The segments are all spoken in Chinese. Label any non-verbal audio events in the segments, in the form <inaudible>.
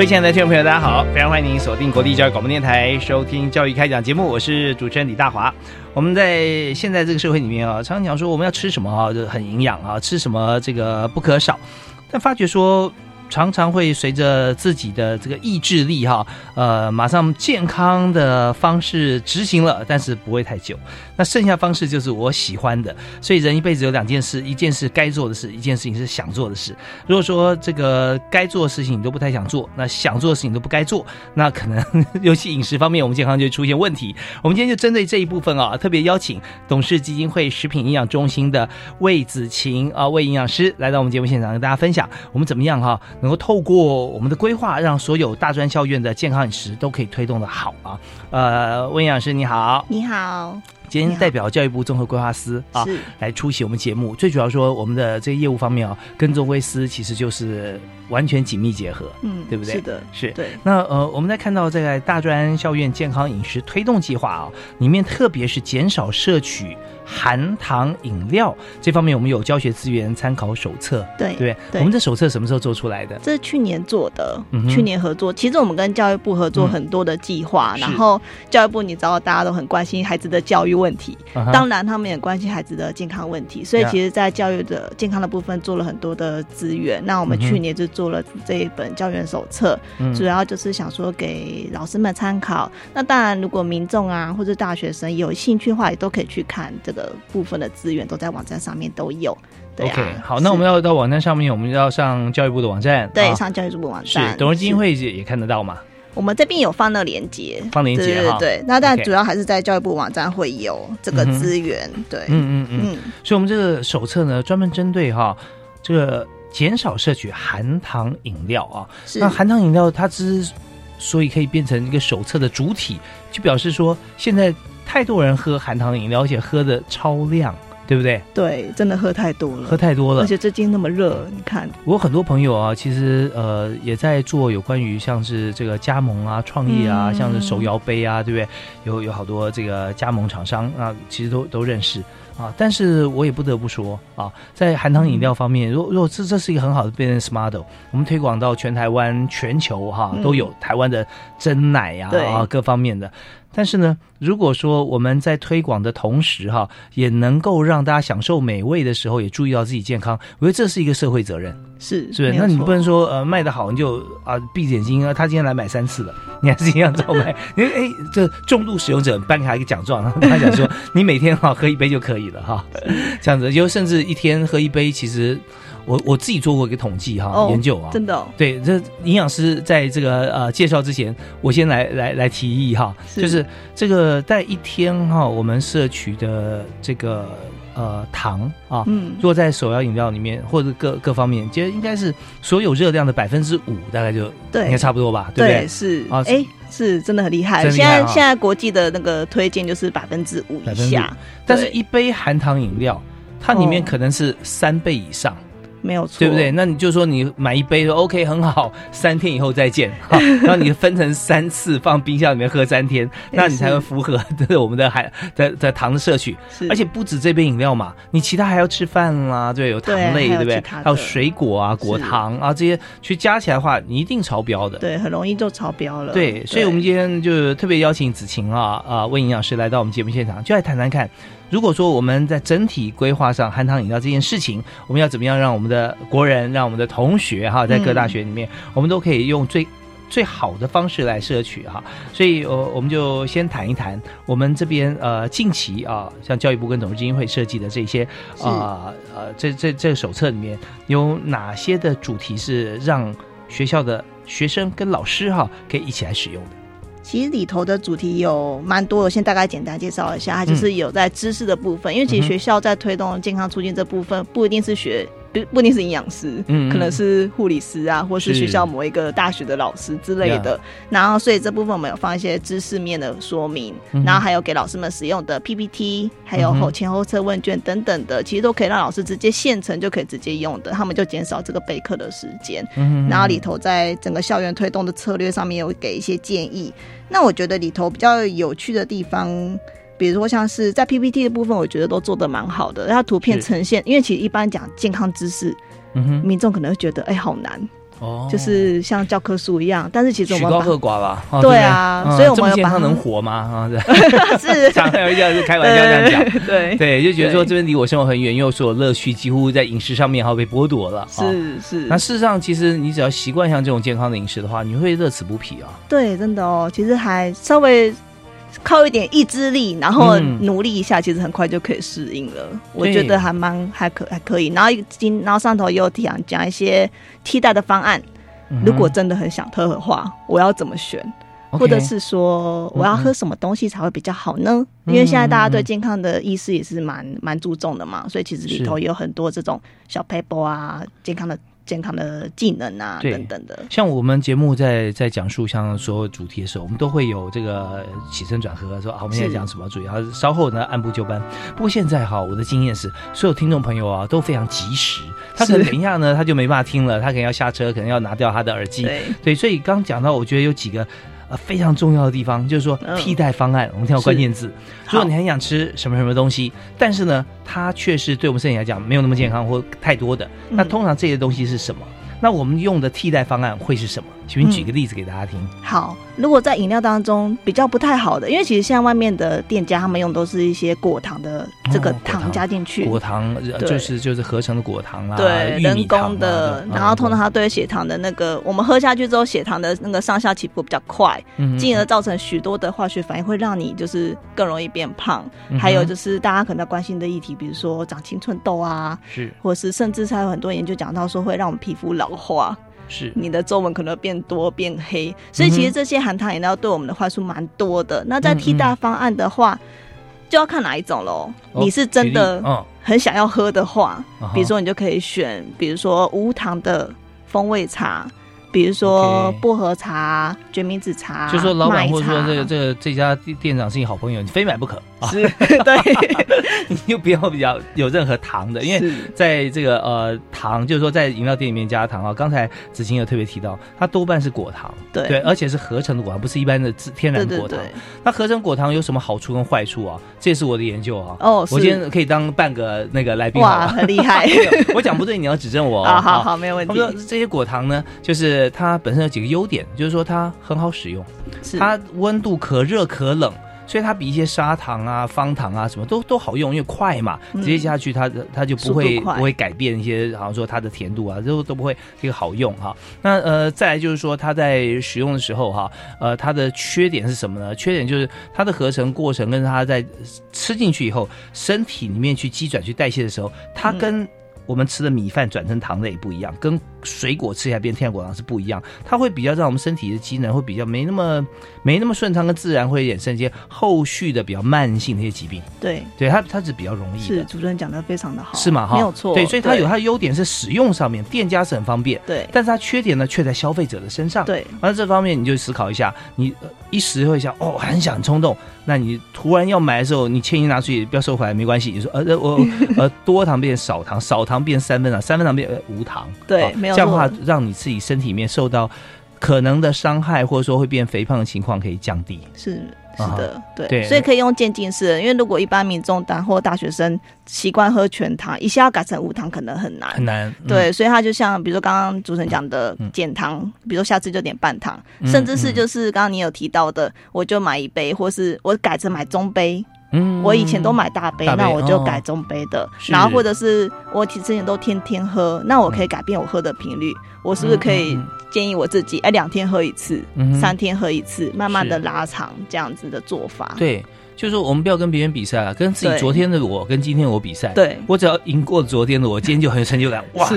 各位亲爱的听众朋友，大家好！非常欢迎您锁定国立教育广播电台，收听《教育开讲》节目，我是主持人李大华。我们在现在这个社会里面啊，常常讲说我们要吃什么啊，就很营养啊，吃什么这个不可少，但发觉说。常常会随着自己的这个意志力哈，呃，马上健康的方式执行了，但是不会太久。那剩下方式就是我喜欢的。所以人一辈子有两件事，一件事该做的事，一件事情是想做的事。如果说这个该做的事情你都不太想做，那想做的事情都不该做，那可能尤其饮食方面，我们健康就会出现问题。我们今天就针对这一部分啊，特别邀请董事基金会食品营养中心的魏子晴啊魏营养师来到我们节目现场，跟大家分享我们怎么样哈。能够透过我们的规划，让所有大专校院的健康饮食都可以推动的好啊！呃，温营养师你好，你好，今天代表教育部综合规划司啊来出席我们节目，最主要说我们的这个业务方面啊，跟中规司其实就是完全紧密结合，嗯，对不对？是的，是对。那呃，我们在看到这个大专校院健康饮食推动计划啊，里面特别是减少摄取。含糖饮料这方面，我们有教学资源参考手册，对对我们这手册什么时候做出来的？这是去年做的，去年合作。其实我们跟教育部合作很多的计划，然后教育部你知道大家都很关心孩子的教育问题，当然他们也关心孩子的健康问题，所以其实，在教育的健康的部分做了很多的资源。那我们去年就做了这一本教员手册，主要就是想说给老师们参考。那当然，如果民众啊或者大学生有兴趣的话，也都可以去看这个。部分的资源都在网站上面都有。OK，好，那我们要到网站上面，我们要上教育部的网站，对，上教育部网站。是董事基金会也也看得到嘛？我们这边有放那连接，放连接对对。那但主要还是在教育部网站会有这个资源。对，嗯嗯嗯。所以，我们这个手册呢，专门针对哈这个减少摄取含糖饮料啊。那含糖饮料它之所以可以变成一个手册的主体，就表示说现在。太多人喝含糖饮料，而且喝的超量，对不对？对，真的喝太多了，喝太多了。而且最近那么热，你看，我很多朋友啊，其实呃也在做有关于像是这个加盟啊、创业啊，像是手摇杯啊，对不对？有有好多这个加盟厂商啊，其实都都认识啊。但是我也不得不说啊，在含糖饮料方面，如如果这这是一个很好的 business model，我们推广到全台湾、全球哈都有台湾的真奶呀啊各方面的。但是呢，如果说我们在推广的同时，哈，也能够让大家享受美味的时候，也注意到自己健康，我觉得这是一个社会责任，是是不是？那你不能说呃卖的好你就啊闭着眼睛啊，他今天来买三次了，<laughs> 你还是一样照卖？<laughs> 因为哎，这重度使用者颁给他一个奖状，<laughs> 他讲说你每天哈喝一杯就可以了哈，这样子，就甚至一天喝一杯，其实。我我自己做过一个统计哈，研究啊，真的，对，这营养师在这个呃介绍之前，我先来来来提议哈，就是这个在一天哈，我们摄取的这个呃糖啊，嗯，如果在手摇饮料里面或者各各方面，其实应该是所有热量的百分之五，大概就对，应该差不多吧，对不对？是。啊，哎，是真的很厉害。现在现在国际的那个推荐就是百分之五以下，但是一杯含糖饮料，它里面可能是三倍以上。没有错，对不对？那你就说你买一杯，OK，很好，<laughs> 三天以后再见，<laughs> 然后你分成三次放冰箱里面喝三天，那你才会符合我们的海的的糖的摄取。而且不止这杯饮料嘛，你其他还要吃饭啦，对，有糖类，对不对？还有水果啊，果糖啊这些，去加起来的话，你一定超标的。对，很容易就超标了。对，所以我们今天就特别邀请子晴啊啊，魏营养师来到我们节目现场，就来谈谈看。如果说我们在整体规划上含糖饮料这件事情，我们要怎么样让我们的国人、让我们的同学哈，在各大学里面，我们都可以用最最好的方式来摄取哈。所以，呃，我们就先谈一谈我们这边呃近期啊，像教育部跟董事基金会设计的这些啊呃这这这个手册里面有哪些的主题是让学校的学生跟老师哈可以一起来使用的。其实里头的主题有蛮多，我先大概简单介绍一下，它就是有在知识的部分，因为其实学校在推动健康促进这部分，不一定是学。不不一定是营养师，嗯，可能是护理师啊，或是学校某一个大学的老师之类的。然后，所以这部分我们有放一些知识面的说明，然后还有给老师们使用的 PPT，还有后前后测问卷等等的，其实都可以让老师直接现成就可以直接用的，他们就减少这个备课的时间。嗯然后里头在整个校园推动的策略上面有给一些建议。那我觉得里头比较有趣的地方。比如说像是在 PPT 的部分，我觉得都做的蛮好的。它图片呈现，因为其实一般讲健康知识，民众可能会觉得哎好难哦，就是像教科书一样。但是其实我们高和寡吧，对啊，所以我们健康能活吗？啊，<laughs> 是，<laughs> 常有一个是开玩笑这样讲，<laughs> 对对，就觉得说这边离我生活很远，因为所有乐趣几乎在饮食上面哈被剥夺了。是是，那事实上其实你只要习惯像这种健康的饮食的话，你会乐此不疲啊。对，真的哦，其实还稍微。靠一点意志力，然后努力一下，其实很快就可以适应了。我觉得还蛮还可还可以。然后今然后上头也有讲讲一些替代的方案。如果真的很想喝的话，我要怎么选？或者是说我要喝什么东西才会比较好呢？因为现在大家对健康的意识也是蛮蛮注重的嘛，所以其实里头也有很多这种小 paper 啊，健康的。健康的技能啊，等等的。像我们节目在在讲述像所有主题的时候，我们都会有这个起承转合，说啊，我们现在讲什么主题，然后稍后呢按部就班。不过现在哈，我的经验是，所有听众朋友啊都非常及时，他可能等一下呢他就没办法听了，他可能要下车，可能要拿掉他的耳机。对，所以刚讲到，我觉得有几个。呃，非常重要的地方就是说替代方案，我们听到关键字。如果你很想吃什么什么东西，但是呢，它却是对我们身体来讲没有那么健康或太多的，那通常这些东西是什么？那我们用的替代方案会是什么？请你举个例子给大家听。好，如果在饮料当中比较不太好的，因为其实现在外面的店家他们用都是一些果糖的这个糖。加进去，果糖就是就是合成的果糖啦，对，人工的，然后通常它对血糖的那个，我们喝下去之后，血糖的那个上下起伏比较快，进而造成许多的化学反应，会让你就是更容易变胖。还有就是大家可能关心的议题，比如说长青春痘啊，是，或是甚至还有很多研究讲到说会让我们皮肤老化。是你的皱纹可能变多变黑，所以其实这些含糖饮料对我们的坏处蛮多的。那在替代方案的话，就要看哪一种喽。你是真的很想要喝的话，比如说你就可以选，比如说无糖的风味茶。比如说薄荷茶、决明子茶，就说老板或者说这个这个这家店长是你好朋友，你非买不可啊！<laughs> 对，<laughs> 你就不要比较有任何糖的，因为在这个呃糖，就是说在饮料店里面加糖啊。刚才子晴有特别提到，它多半是果糖，对对，而且是合成的果糖，不是一般的自天然果糖。那合成果糖有什么好处跟坏处啊？这也是我的研究啊。哦，我今天可以当半个那个来宾哇，很厉害！<laughs> 我讲不对，你要指正我啊。好好，没有问题。他说这些果糖呢，就是。它本身有几个优点，就是说它很好使用，它温度可热可冷，所以它比一些砂糖啊、方糖啊什么都都好用，因为快嘛，直接下去它它就不会不会改变一些，好像说它的甜度啊都都不会这个好用哈。那呃再来就是说它在使用的时候哈，呃它的缺点是什么呢？缺点就是它的合成过程跟它在吃进去以后，身体里面去积转去代谢的时候，它跟我们吃的米饭转成糖类不一样，跟水果吃起来变天然果糖是不一样，它会比较让我们身体的机能会比较没那么没那么顺畅，跟自然会衍生一些后续的比较慢性的一些疾病。对，对，它它是比较容易。是主持人讲的非常的好，是吗？哈，没有错。对，所以它有它的优点是使用上面，店家是很方便。对，但是它缺点呢却在消费者的身上。对，完了这方面你就思考一下，你一时会想哦，很想冲动，那你突然要买的时候，你轻易拿出去不要收回来没关系，你说呃我呃多糖变少糖，少糖变三分糖，三分糖变无糖。对，没有这样的话让你。自己身体里面受到可能的伤害，或者说会变肥胖的情况可以降低。是是的，对，所以可以用渐进式。因为如果一般民众当或大学生习惯喝全糖，一下要改成无糖可能很难，很难。对，所以他就像比如说刚刚主持人讲的减糖，比如说下次就点半糖，甚至是就是刚刚你有提到的，我就买一杯，或是我改成买中杯。嗯，我以前都买大杯，那我就改中杯的。然后或者是我之前都天天喝，那我可以改变我喝的频率。我是不是可以建议我自己，哎，两天喝一次，三天喝一次，慢慢的拉长这样子的做法？对。就是说，我们不要跟别人比赛了，跟自己昨天的我跟今天我比赛。对，我只要赢过昨天的我，今天就很有成就感。哇，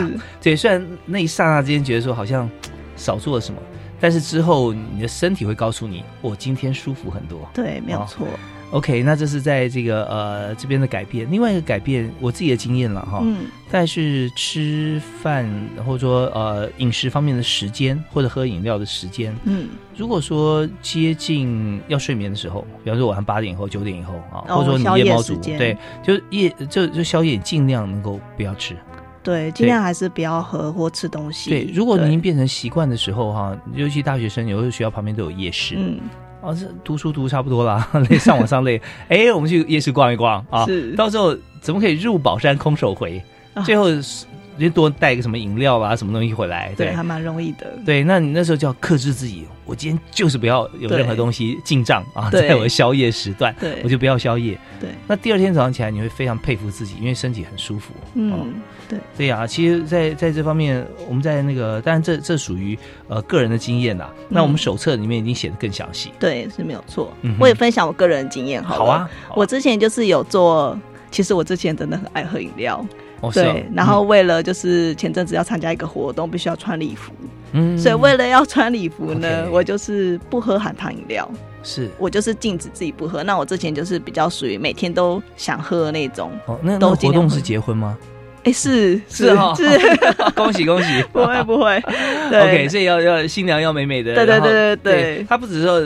对，虽然那一刹那之间觉得说好像少做了什么，但是之后你的身体会告诉你，我今天舒服很多。对，没有错。OK，那这是在这个呃这边的改变。另外一个改变，我自己的经验了哈。嗯。但是吃饭或者说呃饮食方面的时间，或者喝饮料的时间，嗯，如果说接近要睡眠的时候，比方说晚上八点以后、九点以后啊，或者说你夜猫族，对，就夜就就宵夜尽量能够不要吃。对，尽量还是不要喝或吃东西。对，如果您变成习惯的时候哈，尤其大学生，有的学校旁边都有夜市。嗯。哦，是读书读差不多了，<laughs> 累上网上累，<laughs> 哎，我们去夜市逛一逛啊！是，到时候怎么可以入宝山空手回？最后就多带个什么饮料啊，什么东西回来？对，还蛮容易的。对，那你那时候就要克制自己，我今天就是不要有任何东西进账啊，在我的宵夜时段，我就不要宵夜。对，那第二天早上起来，你会非常佩服自己，因为身体很舒服。嗯。对对呀，其实，在在这方面，我们在那个，当然这这属于呃个人的经验呐。那我们手册里面已经写的更详细。对，是没有错。我也分享我个人经验，好。好啊。我之前就是有做，其实我之前真的很爱喝饮料。对。然后为了就是前阵子要参加一个活动，必须要穿礼服。嗯。所以为了要穿礼服呢，我就是不喝含糖饮料。是。我就是禁止自己不喝。那我之前就是比较属于每天都想喝的那种。哦，那那活动是结婚吗？哎，是是哈，是。恭 <laughs> 喜恭喜，<laughs> 不会不会，OK，所以要要新娘要美美的，对对对对对，他不只是说，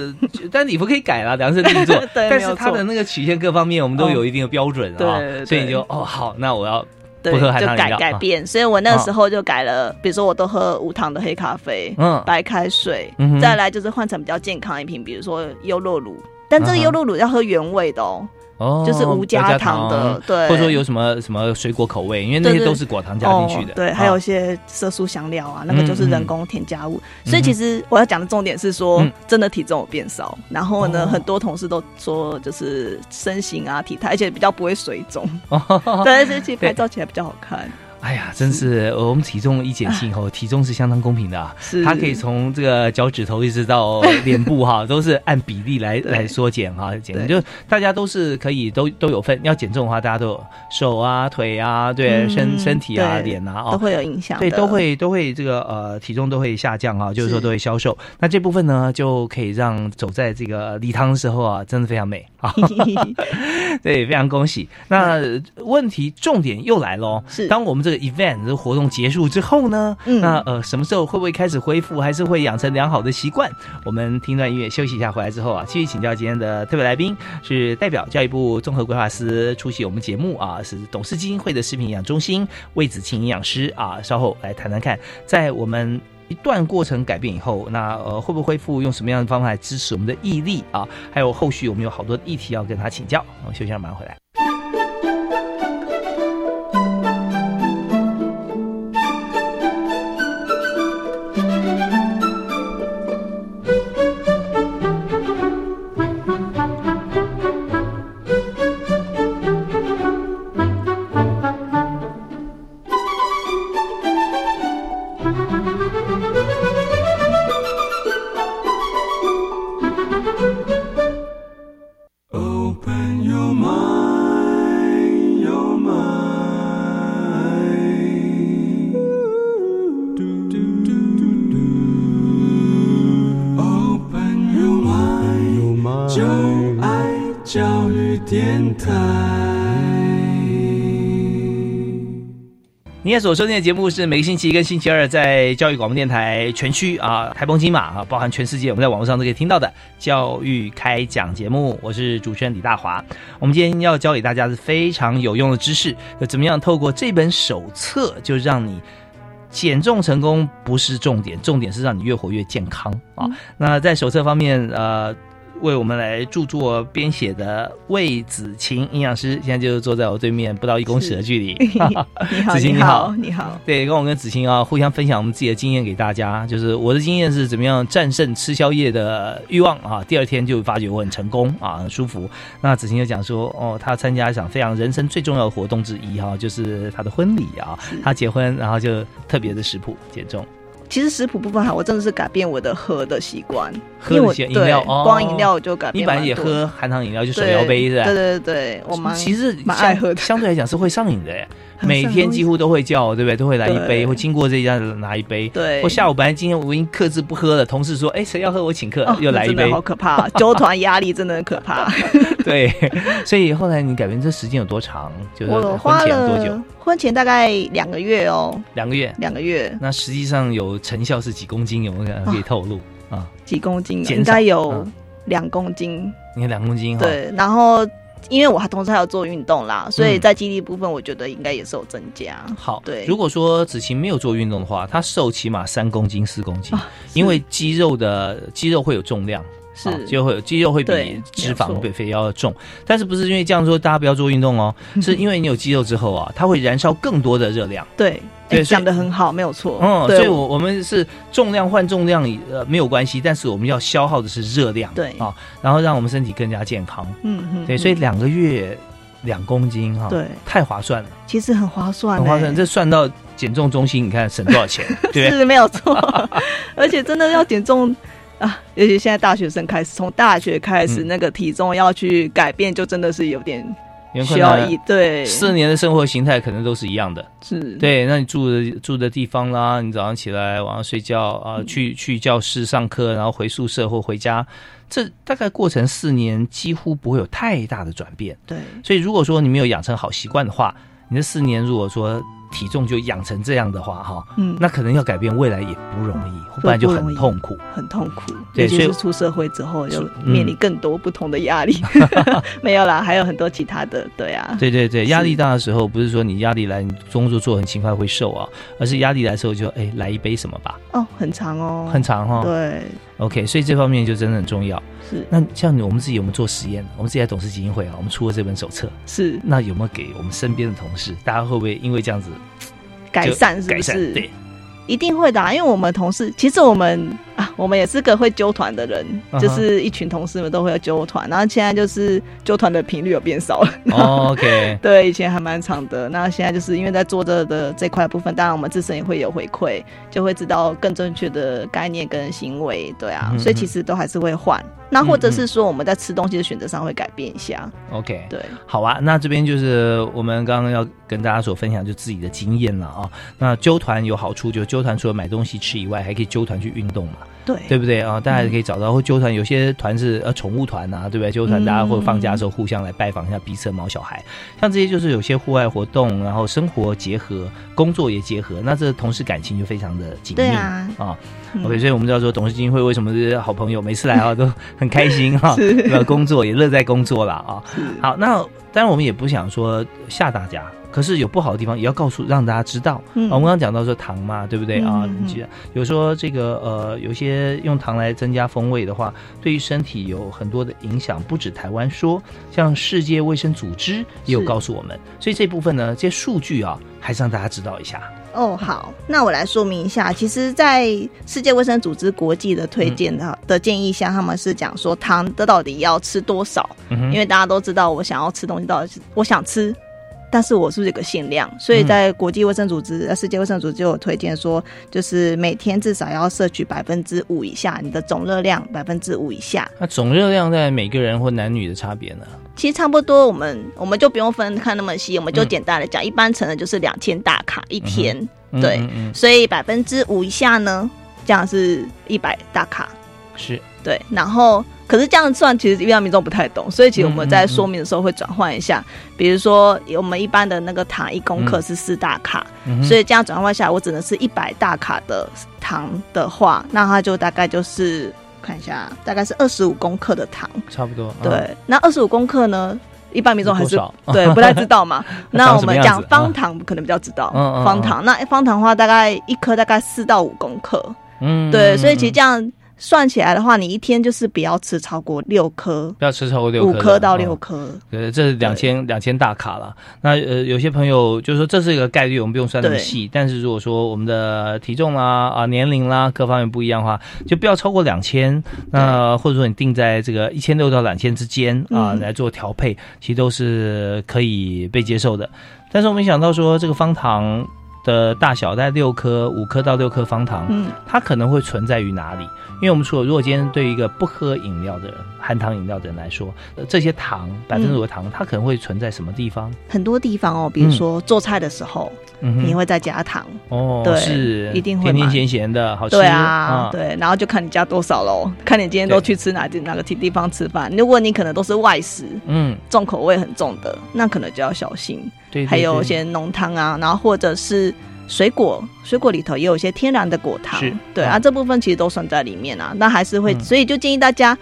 但礼服可以改了，量身定做，<laughs> 但是他的那个曲线各方面我们都有一定的标准啊，所以你就哦好，那我要不喝含糖饮料，改改变，所以我那时候就改了，比如说我都喝无糖的黑咖啡，嗯，白开水，再来就是换成比较健康一瓶，比如说优酪乳，但这个优酪乳要喝原味的哦。哦，就是无加糖的，对，或者说有什么什么水果口味，因为那些都是果糖加进去的，对，还有一些色素香料啊，那个就是人工添加物。所以其实我要讲的重点是说，真的体重有变少，然后呢，很多同事都说就是身形啊、体态，而且比较不会水肿，<laughs> 对，而且拍照起来比较好看。哎呀，真是我们体重一减轻以后，体重是相当公平的啊！它可以从这个脚趾头一直到脸部哈，<laughs> 都是按比例来来缩减哈，减就大家都是可以都都有份。要减重的话，大家都有手啊、腿啊，对身身体啊、脸啊，都会有影响。对，都会都会这个呃体重都会下降啊，就是说都会消瘦。那这部分呢，就可以让走在这个礼堂的时候啊，真的非常美啊！<laughs> <laughs> 对，非常恭喜。那问题重点又来喽，是当我们。这个 event 这活动结束之后呢，那呃什么时候会不会开始恢复，还是会养成良好的习惯？我们听段音乐休息一下，回来之后啊，继续请教今天的特别来宾，是代表教育部综合规划司出席我们节目啊，是董事基金会的食品营养中心魏子清营养师啊，稍后来谈谈看，在我们一段过程改变以后，那呃会不会恢复？用什么样的方法来支持我们的毅力啊？还有后续我们有好多议题要跟他请教，我们休息一下，马上回来。所收听的节目是每个星期一跟星期二在教育广播电台全区啊，台风金马啊，包含全世界，我们在网络上都可以听到的教育开讲节目。我是主持人李大华。我们今天要教给大家是非常有用的知识，怎么样透过这本手册就让你减重成功不是重点，重点是让你越活越健康啊。那在手册方面，呃。为我们来著作编写的魏子晴营养师，现在就坐在我对面，不到一公尺的距离。<laughs> 你好，子晴你好，你好。对，跟我跟子晴啊，互相分享我们自己的经验给大家。就是我的经验是怎么样战胜吃宵夜的欲望啊，第二天就发觉我很成功啊，很舒服。那子晴就讲说，哦，他参加一场非常人生最重要的活动之一哈，就是他的婚礼啊，他结婚，然后就特别的食谱减重。其实食谱部分哈，我真的是改变我的喝的习惯，喝一些饮料，光饮料我就改变。你本来也喝含糖饮料，就手摇杯是吧？对对对，我蛮其实蛮爱喝的，相对来讲是会上瘾的。每天几乎都会叫，对不 <laughs> 对？都会来一杯，或经过这家拿一杯。对，我下午本来今天我已经克制不喝了，同事说：“哎，谁要喝我请客，又来一杯。”好可怕，<laughs> 纠团压力真的很可怕。<laughs> 对，所以后来你改变这时间有多长？就是婚前多久？婚前大概两个月哦。两个月，两个月。那实际上有成效是几公斤？有没有可以透露啊？几公斤？应该有两公斤。你看两公斤哈，对，然后。因为我还同时还要做运动啦，所以在肌力部分，我觉得应该也是有增加。好，对。如果说子晴没有做运动的话，她瘦起码三公斤、四公斤，因为肌肉的肌肉会有重量，是就会肌肉会比脂肪、比肥要重。但是不是因为这样说大家不要做运动哦？是因为你有肌肉之后啊，它会燃烧更多的热量。对。对，讲的很好，没有错。嗯，所以，我我们是重量换重量，呃，没有关系，但是我们要消耗的是热量，对啊，然后让我们身体更加健康。嗯嗯，对，所以两个月两公斤哈，对，太划算了。其实很划算，很划算。这算到减重中心，你看省多少钱？对，<laughs> 是没有错。<laughs> 而且真的要减重啊，尤其现在大学生开始，从大学开始，那个体重要去改变，就真的是有点。需要一对四年的生活形态可能都是一样的，是对。那你住的住的地方啦，你早上起来晚上睡觉啊，去去教室上课，然后回宿舍或回家，这大概过程四年几乎不会有太大的转变。对，所以如果说你没有养成好习惯的话，你这四年如果说。体重就养成这样的话，哈，嗯，那可能要改变未来也不容易，不然就很痛苦，很痛苦。对，所以出社会之后就面临更多不同的压力。<laughs> <laughs> 没有啦，还有很多其他的，对啊。对对对，压力大的时候，不是说你压力来，你工作做很勤快会瘦啊，而是压力来的时候就哎来一杯什么吧。哦，很长哦，很长哈。对。OK，所以这方面就真的很重要。是，那像我们自己有没有做实验？我们自己在董事基金会啊，我们出了这本手册。是，那有没有给我们身边的同事？大家会不会因为这样子改善？是不是？对。一定会的，因为我们同事其实我们啊，我们也是个会揪团的人，就是一群同事们都会揪团，然后现在就是揪团的频率有变少了。OK，<laughs> 对，以前还蛮长的，那现在就是因为在做这的这块部分，当然我们自身也会有回馈，就会知道更正确的概念跟行为，对啊，所以其实都还是会换。那或者是说我们在吃东西的选择上会改变一下。OK，对，好啊，那这边就是我们刚刚要跟大家所分享就自己的经验了啊。那揪团有好处就揪。纠团除了买东西吃以外，还可以揪团去运动嘛？对，对不对啊？大家也可以找到或揪团，有些团是呃宠物团啊，对不对？揪团大家会放假的时候互相来拜访一下彼此的毛小孩，像这些就是有些户外活动，然后生活结合，工作也结合，那这同事感情就非常的紧密啊。啊，OK，所以我们知道说董事基金会为什么是好朋友，每次来啊 <laughs> 都很开心哈，工作也乐在工作了啊。好，那当然我们也不想说吓大家。可是有不好的地方，也要告诉让大家知道。我们刚刚讲到说糖嘛，对不对啊？有说这个呃，有些用糖来增加风味的话，对于身体有很多的影响。不止台湾说，像世界卫生组织也有告诉我们。所以这部分呢，这些数据啊，还是让大家知道一下。哦，好，那我来说明一下。其实，在世界卫生组织国际的推荐的的建议下，他们是讲说糖的到底要吃多少？因为大家都知道，我想要吃东西，到底是我想吃。但是我是不是有个限量？所以在国际卫生组织、世界卫生组织就有推荐说，就是每天至少要摄取百分之五以下，你的总热量百分之五以下。那总热量在每个人或男女的差别呢？其实差不多，我们我们就不用分看那么细，我们就简单的讲，一般成人就是两千大卡一天，对，所以百分之五以下呢，这样是一百大卡，是对，然后。可是这样算，其实一般民众不太懂，所以其实我们在说明的时候会转换一下。比如说，我们一般的那个糖一公克是四大卡，所以这样转换下来，我只能是一百大卡的糖的话，那它就大概就是看一下，大概是二十五公克的糖，差不多。对，那二十五公克呢，一般民众还是 <laughs> 对不太知道嘛。<laughs> 那我们讲方糖可能比较知道，方糖那方糖的话，大概一颗大概四到五公克。嗯，对，所以其实这样。算起来的话，你一天就是不要吃超过六颗，不要吃超过六五颗到六颗。呃，这是两千两千大卡了。那呃，有些朋友就是说这是一个概率，我们不用算那么细。但是如果说我们的体重啦、啊年龄啦各方面不一样的话，就不要超过两千。那或者说你定在这个一千六到两千之间啊来做调配，其实都是可以被接受的。但是我没想到说这个方糖。的大小在六颗，五颗到六颗方糖，嗯，它可能会存在于哪里？因为我们说，如果今天对于一个不喝饮料的人，含糖饮料的人来说，这些糖百分之五的糖，它可能会存在什么地方？很多地方哦，比如说做菜的时候，你会再加糖。哦，对，是一定会甜甜咸咸的，好吃。对啊，对，然后就看你加多少喽，看你今天都去吃哪哪个地地方吃饭。如果你可能都是外食，嗯，重口味很重的，那可能就要小心。对，还有一些浓汤啊，然后或者是水果，水果里头也有一些天然的果糖，对啊，这部分其实都算在里面啊。那还是会，所以就建议大家，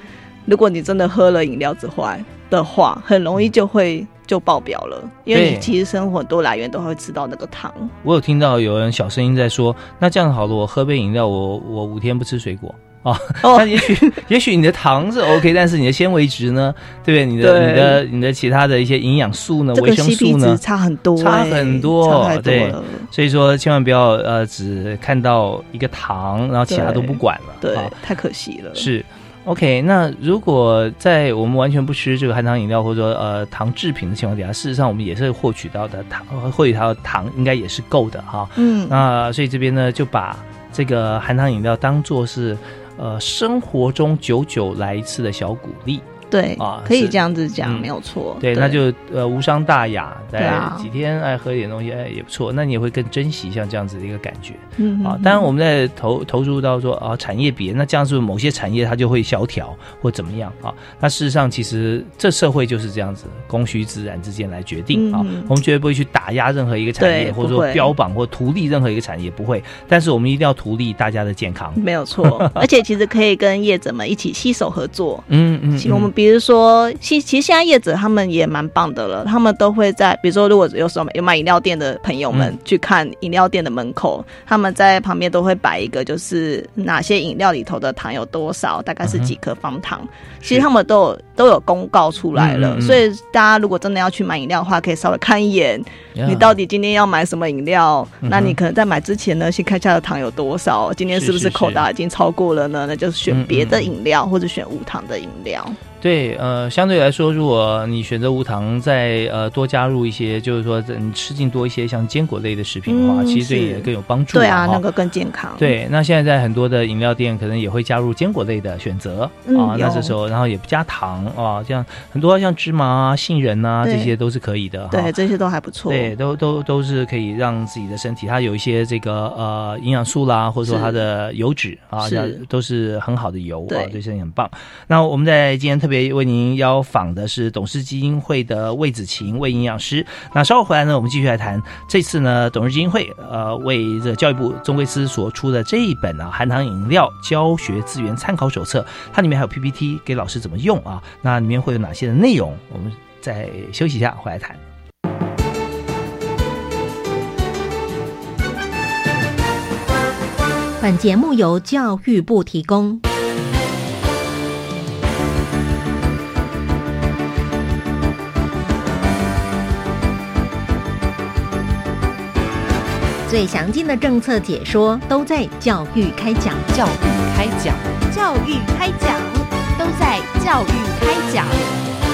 如果你真的喝了饮料之后的话，很容易就会就爆表了，因为你其实生活很多来源都会吃到那个糖。我有听到有人小声音在说，那这样好了，我喝杯饮料，我我五天不吃水果。哦，<laughs> 那也许 <laughs> 也许你的糖是 OK，但是你的纤维值呢？对不对？你的你的你的其他的一些营养素呢？维生素呢？差很多，差很多，对。所以说，千万不要呃，只看到一个糖，然后其他都不管了，对，太可惜了。是 OK。那如果在我们完全不吃这个含糖饮料或者说呃糖制品的情况底下，事实上我们也是获取到的糖，获取到的糖应该也是够的哈。嗯。那所以这边呢，就把这个含糖饮料当做是。呃，生活中久久来一次的小鼓励。对啊，可以这样子讲，没有错。对，那就呃无伤大雅，在几天爱喝一点东西哎也不错，那你也会更珍惜像这样子的一个感觉。嗯啊，当然我们在投投入到说啊产业别，那这样是不是某些产业它就会萧条或怎么样啊？那事实上其实这社会就是这样子，供需自然之间来决定啊。我们绝对不会去打压任何一个产业，或者说标榜或图利任何一个产业，不会。但是我们一定要图利大家的健康，没有错。<laughs> 而且其实可以跟业者们一起携手合作。嗯嗯，我们。比如说，其其实现在叶子他们也蛮棒的了，他们都会在，比如说，如果有时候有买饮料店的朋友们去看饮料店的门口，他们在旁边都会摆一个，就是哪些饮料里头的糖有多少，大概是几颗方糖。其实他们都有都有公告出来了，所以大家如果真的要去买饮料的话，可以稍微看一眼，你到底今天要买什么饮料？那你可能在买之前呢，先看一下的糖有多少，今天是不是扣打已经超过了呢？那就是选别的饮料，或者选无糖的饮料。对，呃，相对来说，如果你选择无糖，再呃多加入一些，就是说你吃进多一些像坚果类的食品的话，其实对也更有帮助。对啊，那个更健康。对，那现在在很多的饮料店，可能也会加入坚果类的选择啊。那这时候，然后也不加糖啊，像很多像芝麻啊、杏仁啊，这些都是可以的。对，这些都还不错。对，都都都是可以让自己的身体，它有一些这个呃营养素啦，或者说它的油脂啊，都是很好的油啊，对身体很棒。那我们在今天特别。为您邀访的是董事基金会的魏子晴魏营养师。那稍后回来呢，我们继续来谈。这次呢，董事基金会呃为这教育部中规司所出的这一本啊含糖饮料教学资源参考手册，它里面还有 PPT 给老师怎么用啊？那里面会有哪些的内容？我们再休息一下，回来谈。本节目由教育部提供。最详尽的政策解说都在教育开讲，教育开讲，教育开讲，都在教育开讲。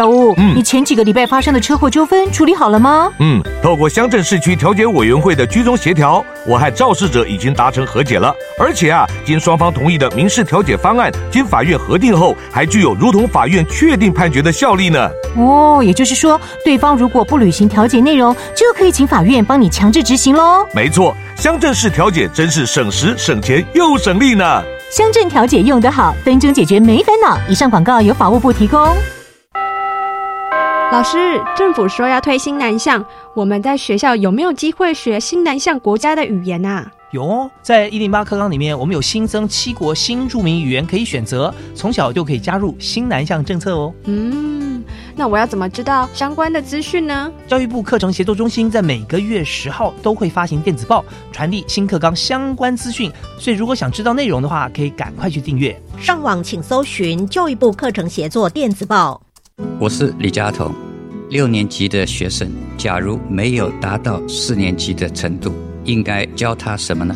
小吴，嗯，你前几个礼拜发生的车祸纠纷处理好了吗？嗯，透过乡镇市区调解委员会的居中协调，我和肇事者已经达成和解了。而且啊，经双方同意的民事调解方案，经法院核定后，还具有如同法院确定判决的效力呢。哦，也就是说，对方如果不履行调解内容，就可以请法院帮你强制执行喽。没错，乡镇市调解真是省时省钱又省力呢。乡镇调解用得好，分钟解决没烦恼。以上广告由法务部提供。老师，政府说要推新南向，我们在学校有没有机会学新南向国家的语言啊？有哦，在一零八课纲里面，我们有新增七国新著名语言可以选择，从小就可以加入新南向政策哦。嗯，那我要怎么知道相关的资讯呢？教育部课程协作中心在每个月十号都会发行电子报，传递新课纲相关资讯，所以如果想知道内容的话，可以赶快去订阅。上网请搜寻教育部课程协作电子报。我是李佳彤，六年级的学生，假如没有达到四年级的程度，应该教他什么呢？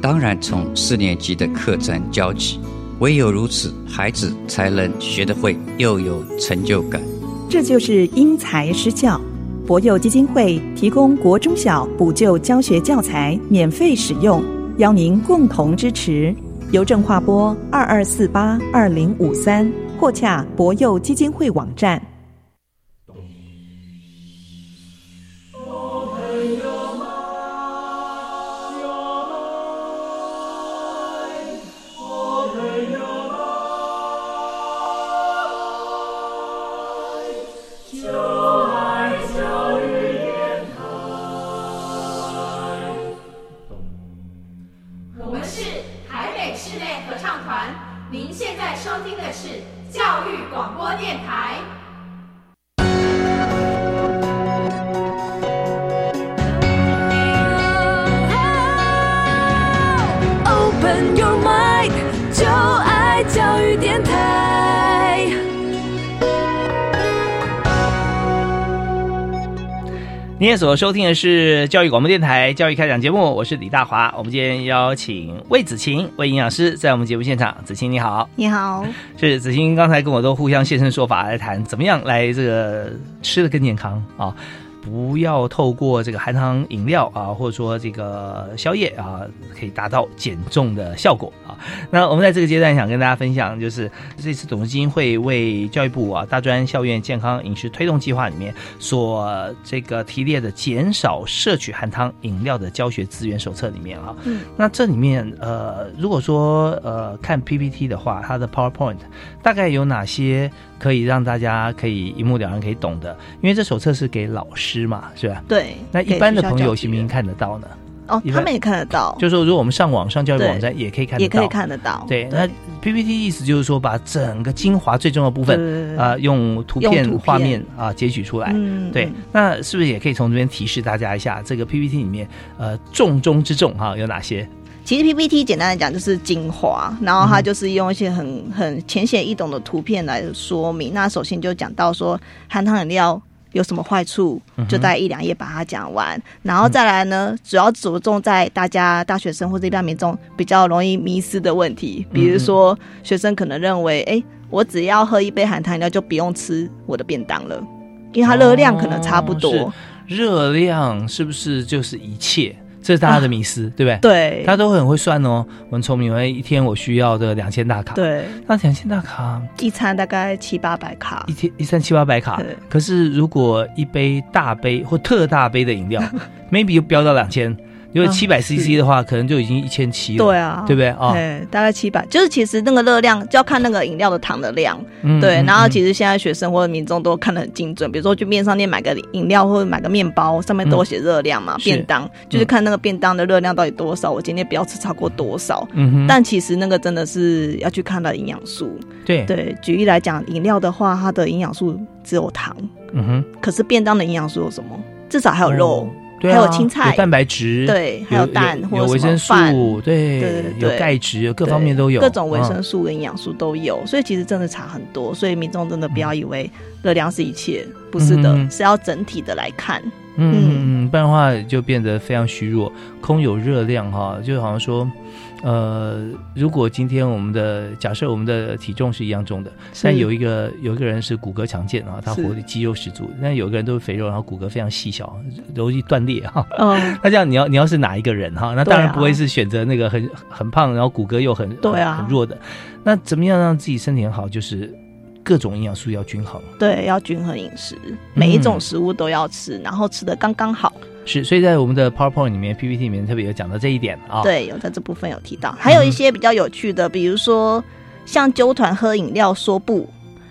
当然从四年级的课程教起，唯有如此，孩子才能学得会，又有成就感。这就是因材施教。博幼基金会提供国中小补救教学教材免费使用，邀您共同支持。邮政划拨二二四八二零五三。或洽博幼基金会网站。天所收听的是教育广播电台教育开讲节目，我是李大华。我们今天邀请魏子晴魏营养师在我们节目现场，子晴你好，你好，是子晴刚才跟我都互相现身说法来谈怎么样来这个吃的更健康啊。不要透过这个含糖饮料啊，或者说这个宵夜啊，可以达到减重的效果啊。那我们在这个阶段想跟大家分享，就是这次董事基金会为教育部啊大专校院健康饮食推动计划里面所这个提列的减少摄取含糖饮料的教学资源手册里面啊。嗯。那这里面呃，如果说呃看 PPT 的话，它的 PowerPoint 大概有哪些？可以让大家可以一目了然，可以懂的，因为这手册是给老师嘛，是吧？对。那一般的朋友行不行看得到呢？哦，他们也看得到。就是说，如果我们上网上教育网站，也可以看，也可以看得到。对。那 PPT 意思就是说，把整个精华最重要的部分啊，用图片画面啊截取出来。嗯。对。那是不是也可以从这边提示大家一下，这个 PPT 里面呃重中之重哈有哪些？其实 PPT 简单来讲就是精华，然后它就是用一些很很浅显易懂的图片来说明。那首先就讲到说含糖饮料有什么坏处，就在一两页把它讲完。然后再来呢，主要着重在大家大学生或者一般民众比较容易迷失的问题，比如说学生可能认为，哎，我只要喝一杯含糖饮料就不用吃我的便当了，因为它热量可能差不多。热量是不是就是一切？这是大家的迷思，对不对？对，大家都很会算哦。我很聪明，因为一天我需要的两千大卡。对，那两千大卡，一餐大概七八百卡。一天一餐七八百卡。可是如果一杯大杯或特大杯的饮料，<laughs> maybe 又飙到两千。如果七百 CC 的话，可能就已经一千七了。对啊，对不对啊？对，大概七百，就是其实那个热量就要看那个饮料的糖的量。对，然后其实现在学生或者民众都看得很精准，比如说去面商店买个饮料或者买个面包，上面都写热量嘛。便当就是看那个便当的热量到底多少，我今天不要吃超过多少。嗯哼。但其实那个真的是要去看它的营养素。对对，举例来讲，饮料的话，它的营养素只有糖。嗯哼。可是便当的营养素有什么？至少还有肉。还有青菜，有蛋白质，对，还有蛋，有维生素，对，对对有钙质，各方面都有，各种维生素跟营养素都有，所以其实真的差很多，所以民众真的不要以为热量是一切，不是的，是要整体的来看，嗯，不然的话就变得非常虚弱，空有热量哈，就好像说。呃，如果今天我们的假设我们的体重是一样重的，但有一个有一个人是骨骼强健啊，他活力肌肉十足，但有一个人都是肥肉，然后骨骼非常细小，容易断裂哈。嗯，<laughs> 那这样你要你要是哪一个人哈？那当然不会是选择那个很很胖，然后骨骼又很对啊很弱的。那怎么样让自己身体很好？就是各种营养素要均衡。对，要均衡饮食，每一种食物都要吃，然后吃的刚刚好。是，所以在我们的 PowerPoint 里面、PPT 里面特别有讲到这一点啊。对，有在这部分有提到，还有一些比较有趣的，比如说像纠团喝饮料说不，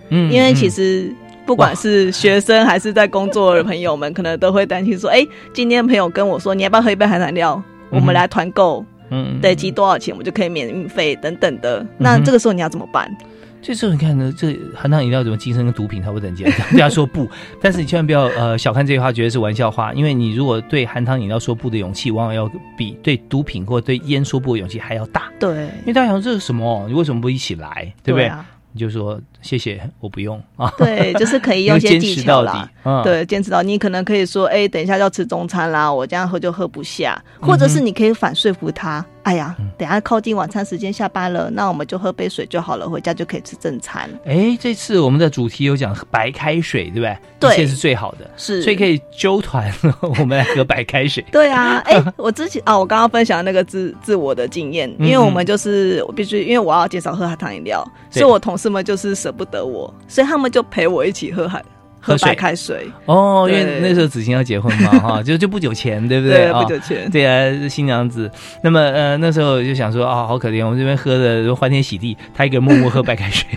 嗯，因为其实不管是学生还是在工作的朋友们，可能都会担心说，哎，今天朋友跟我说，你要不要喝一杯含糖料？我们来团购，嗯，得集多少钱，我们就可以免运费等等的。那这个时候你要怎么办？这时候你看呢，这含糖饮料怎么晋升跟毒品差不多等级？<laughs> 大家说不，但是你千万不要呃小看这句话，觉得是玩笑话。因为你如果对含糖饮料说不的勇气，往往要比对毒品或对烟说不的勇气还要大。对，因为大家想这是什么？你为什么不一起来？对不对？你就说谢谢，我不用 <laughs> 啊。对，就是可以用一些技巧啦。对，坚持到你可能可以说，哎，等一下要吃中餐啦，我这样喝就喝不下，或者是你可以反说服他。哎呀，等下靠近晚餐时间下班了，那我们就喝杯水就好了，回家就可以吃正餐。哎，这次我们的主题有讲白开水，对不对？对，这是最好的，是，所以可以揪团，我们来喝白开水。<laughs> 对啊，<laughs> 哎，我之前啊，我刚刚分享那个自自我的经验，因为我们就是我必须，因为我要减少喝含糖饮料，所以我同事们就是舍不得我，所以他们就陪我一起喝含。喝白开水哦，因为那时候子晴要结婚嘛，哈，就就不久前，对不对？不久前，对啊，新娘子。那么呃，那时候就想说啊，好可怜，我们这边喝的欢天喜地，他一个人默默喝白开水。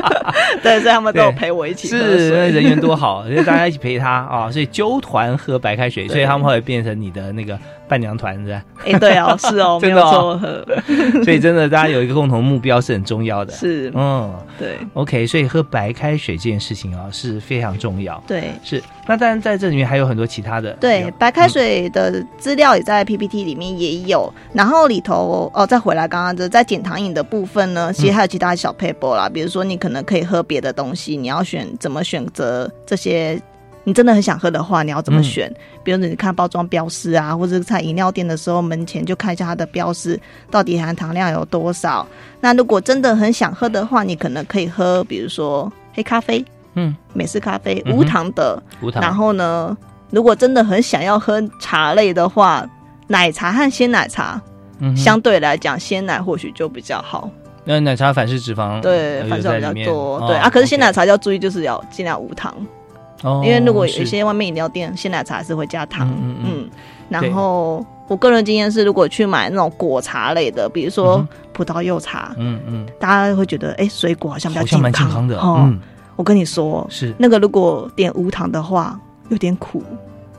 <laughs> 对，所以他们都有陪我一起。是，人缘多好，就 <laughs> 大家一起陪他啊，所以揪团喝白开水，所以他们后来变成你的那个。伴娘团是吧？哎，对哦，<laughs> 是哦，真的哦，<laughs> 所以真的，大家有一个共同目标是很重要的。<laughs> 是，嗯，对，OK，所以喝白开水这件事情啊是非常重要。对，是。那当然在这里面还有很多其他的。对，白开水的资料也在 PPT 里面也有，然后里头哦，再回来刚刚的在减糖饮的部分呢，其实还有其他小 paper 啦，比如说你可能可以喝别的东西，你要选怎么选择这些。你真的很想喝的话，你要怎么选？比如你看包装标识啊，或者在饮料店的时候门前就看一下它的标识，到底含糖量有多少。那如果真的很想喝的话，你可能可以喝，比如说黑咖啡，嗯，美式咖啡，无糖的。无糖。然后呢，如果真的很想要喝茶类的话，奶茶和鲜奶茶，嗯相对来讲，鲜奶或许就比较好。那奶茶反式脂肪对，反式比较多。对啊，可是鲜奶茶要注意，就是要尽量无糖。哦，因为如果有一些外面饮料店鲜奶茶是会加糖，嗯，然后我个人经验是，如果去买那种果茶类的，比如说葡萄柚茶，嗯嗯，大家会觉得哎，水果好像比较健康。的，嗯，我跟你说，是。那个如果点无糖的话，有点苦。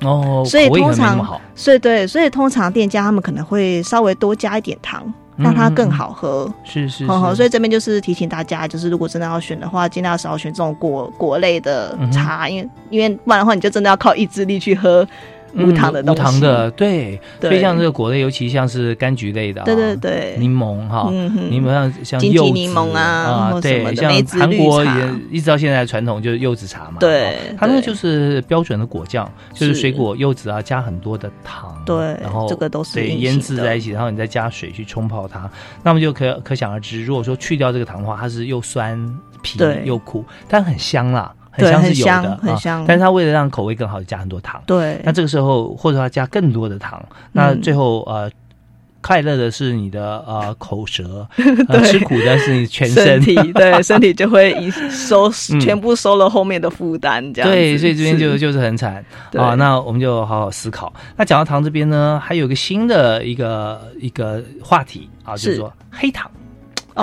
哦，所以通常，所以对，所以通常店家他们可能会稍微多加一点糖。让它更好喝，是是，所以这边就是提醒大家，就是如果真的要选的话，尽量少选这种果果类的茶，因为因为不然的话，你就真的要靠意志力去喝。无糖的东西，无糖的，对，所以像这个果类，尤其像是柑橘类的，对对对，柠檬哈，柠檬像像柚子柠檬啊，对，像韩国也一直到现在传统就是柚子茶嘛，对，它那就是标准的果酱，就是水果柚子啊，加很多的糖，对，然后这个都是对腌制在一起，然后你再加水去冲泡它，那么就可可想而知，如果说去掉这个糖的话，它是又酸皮又苦，但很香啦。很香是有的，很香，但是它为了让口味更好，加很多糖。对，那这个时候或者要加更多的糖，那最后呃，快乐的是你的呃口舌，<laughs> 吃苦的是你全身体，<laughs> 对，身体就会一 <laughs> 收全部收了后面的负担，这样。对，所以这边就就是很惨啊。那我们就好好思考。那讲到糖这边呢，还有个新的一个一个话题啊，就是说黑糖。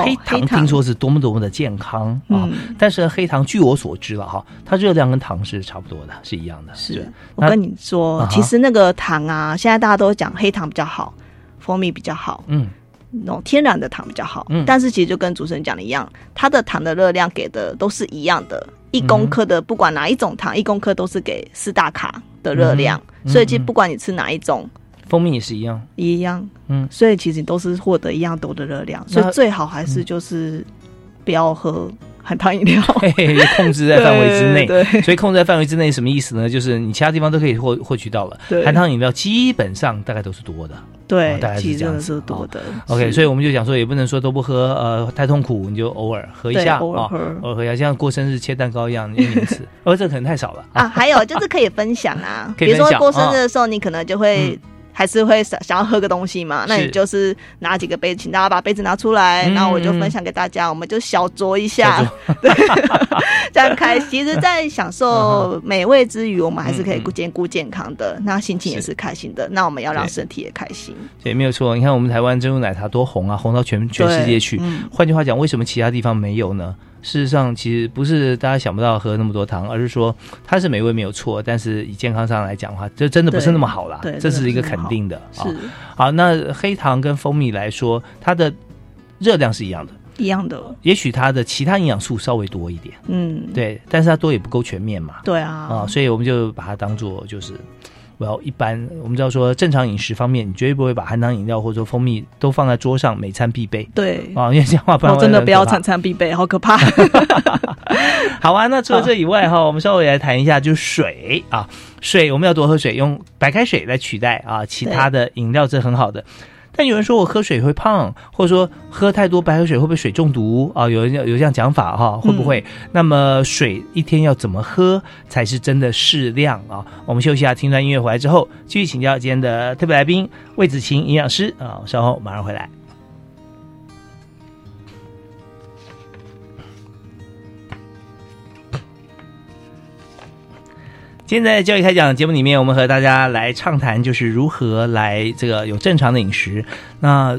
黑糖听说是多么多么的健康啊！但是黑糖据我所知了哈，它热量跟糖是差不多的，是一样的。是我跟你说，其实那个糖啊，现在大家都讲黑糖比较好，蜂蜜比较好，嗯，那种天然的糖比较好。嗯，但是其实就跟主持人讲的一样，它的糖的热量给的都是一样的，一公克的不管哪一种糖，一公克都是给四大卡的热量，所以其实不管你吃哪一种。蜂蜜也是一样，一样，嗯，所以其实都是获得一样多的热量，所以最好还是就是不要喝含糖饮料，<laughs> 控制在范围之内。对，所以控制在范围之内什么意思呢？就是你其他地方都可以获获取到了，含糖饮料基本上大概都是多的。对，大概是这样子多的。OK，所以我们就讲说，也不能说都不喝，呃，太痛苦，你就偶尔喝一下，偶尔喝，偶尔喝一下，像过生日切蛋糕一样一年一次。<laughs> 哦，这可能太少了啊。还有就是可以分享啊，<laughs> 比如说过生日的时候，你可能就会。还是会想想要喝个东西嘛？那你就是拿几个杯子，请大家把杯子拿出来，然后我就分享给大家，我们就小酌一下，<laughs> 对，这样开。其实，在享受美味之余，我们还是可以兼顾健康的，那心情也是开心的。那我们要让身体也开心。对，没有错。你看，我们台湾珍珠奶茶多红啊，红到全全世界去。换句话讲，为什么其他地方没有呢？事实上，其实不是大家想不到喝那么多糖，而是说它是美味没有错，但是以健康上来讲的话，这真的不是那么好啦。对，这是一个肯定的。是好，那黑糖跟蜂蜜来说，它的热量是一样的，一样的。也许它的其他营养素稍微多一点，嗯，对，但是它多也不够全面嘛。对啊，啊，所以我们就把它当做就是。我要一般，我们知道说正常饮食方面，你绝对不会把含糖饮料或者说蜂蜜都放在桌上，每餐必备。对啊，因为这样话不然真的不要餐餐必备，好可怕。<laughs> <laughs> 好啊，那除了这以外哈，我们稍微来谈一下，就是水啊，水我们要多喝水，用白开水来取代啊其他的饮料，这很好的。但有人说我喝水会胖，或者说喝太多白开水会不会水中毒啊？有人有有这样讲法哈？会不会？那么水一天要怎么喝才是真的适量啊？我们休息一下，听段音乐回来之后，继续请教今天的特别来宾魏子晴营养师啊，稍后马上回来。今天在教育开讲节目里面，我们和大家来畅谈，就是如何来这个有正常的饮食。那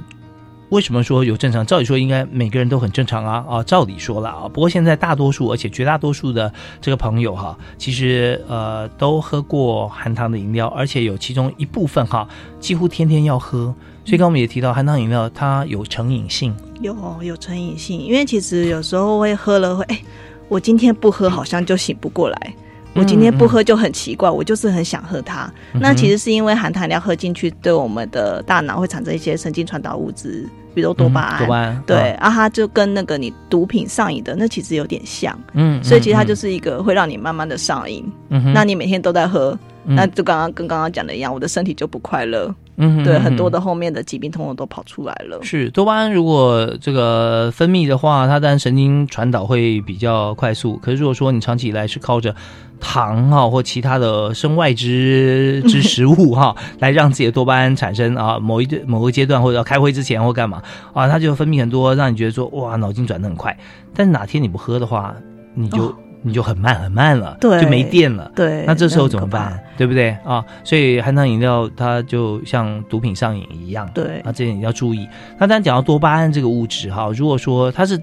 为什么说有正常？照理说应该每个人都很正常啊啊！照理说了啊，不过现在大多数，而且绝大多数的这个朋友哈，其实呃都喝过含糖的饮料，而且有其中一部分哈，几乎天天要喝。所以刚我们也提到，含糖饮料它有成瘾性，有有成瘾性，因为其实有时候会喝了会，哎，我今天不喝好像就醒不过来。我今天不喝就很奇怪，我就是很想喝它。那其实是因为含糖量喝进去，对我们的大脑会产生一些神经传导物质，比如多巴胺。多巴胺对，啊，它就跟那个你毒品上瘾的那其实有点像。嗯，所以其实它就是一个会让你慢慢的上瘾。嗯那你每天都在喝，那就刚刚跟刚刚讲的一样，我的身体就不快乐。嗯，对，很多的后面的疾病通通都跑出来了。是多巴胺如果这个分泌的话，它当然神经传导会比较快速。可是如果说你长期以来是靠着糖哈或其他的身外之之食物哈，<laughs> 来让自己的多巴胺产生啊，某一某个阶段或者要开会之前或干嘛啊，它就分泌很多，让你觉得说哇脑筋转得很快。但是哪天你不喝的话，你就。你就很慢很慢了，对，就没电了，对。那这时候怎么办？对不对啊？所以含糖饮料它就像毒品上瘾一样，对。啊，这点你要注意。那当然讲到多巴胺这个物质哈，如果说它是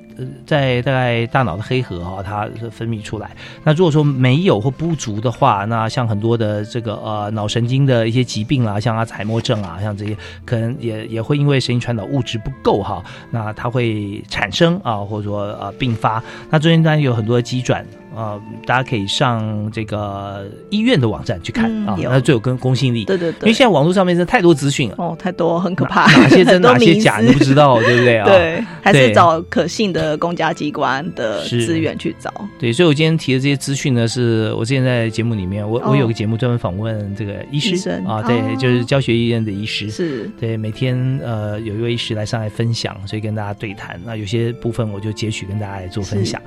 在大概大脑的黑核哈，它分泌出来。那如果说没有或不足的话，那像很多的这个呃脑神经的一些疾病啦，像阿兹海默症啊，像这些可能也也会因为神经传导物质不够哈，那它会产生啊，或者说呃并发。那中间当然有很多的急转。呃，大家可以上这个医院的网站去看啊，那最有公公信力。对对对，因为现在网络上面是太多资讯了。哦，太多很可怕，<laughs> 哪些真 <laughs> 哪些假你不知道，<laughs> 对不对？啊？对，还是找可信的公家机关的资源去找。对，所以我今天提的这些资讯呢，是我之前在节目里面，我我有个节目专门访问这个医师啊，对，就是教学医院的医师，是。对，每天呃有一位医师来上来分享，所以跟大家对谈。那有些部分我就截取跟大家来做分享。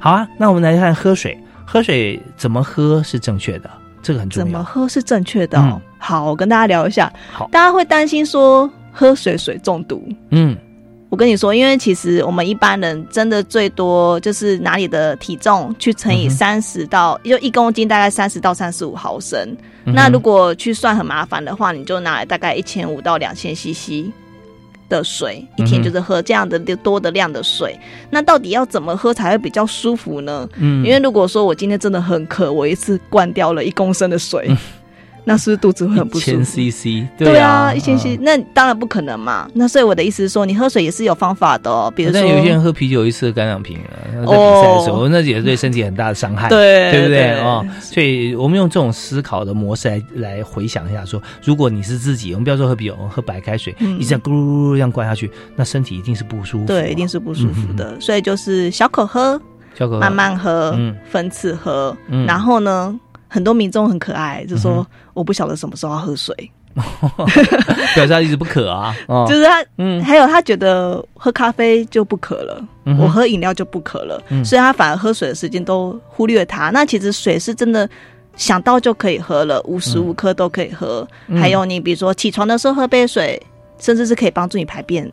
好啊，那我们来看喝水。喝水怎么喝是正确的？这个很重要。怎么喝是正确的？好，我跟大家聊一下。好，大家会担心说喝水水中毒。嗯，我跟你说，因为其实我们一般人真的最多就是拿你的体重去乘以三十到，就一公斤大概三十到三十五毫升。那如果去算很麻烦的话，你就拿大概一千五到两千 CC。的水一天就是喝这样的多的量的水，那到底要怎么喝才会比较舒服呢？嗯，因为如果说我今天真的很渴，我一次灌掉了一公升的水。那是不是肚子会很不舒服？一千 CC，对啊，一千 CC，那当然不可能嘛。那所以我的意思是说，你喝水也是有方法的哦。比如说，有些人喝啤酒一次干两瓶啊，在比赛的时候，那也是对身体很大的伤害，对对不对哦，所以我们用这种思考的模式来来回想一下，说如果你是自己，我们不要说喝啤酒，喝白开水，一直咕噜噜这样灌下去，那身体一定是不舒服，对，一定是不舒服的。所以就是小口喝。小口慢慢喝，分次喝。然后呢，很多民众很可爱，就说我不晓得什么时候要喝水，<laughs> 表示他一直不渴啊。<laughs> 就是他，嗯，还有他觉得喝咖啡就不渴了，我喝饮料就不渴了，所以他反而喝水的时间都忽略它。那其实水是真的想到就可以喝了，无时无刻都可以喝。还有你比如说起床的时候喝杯水，甚至是可以帮助你排便。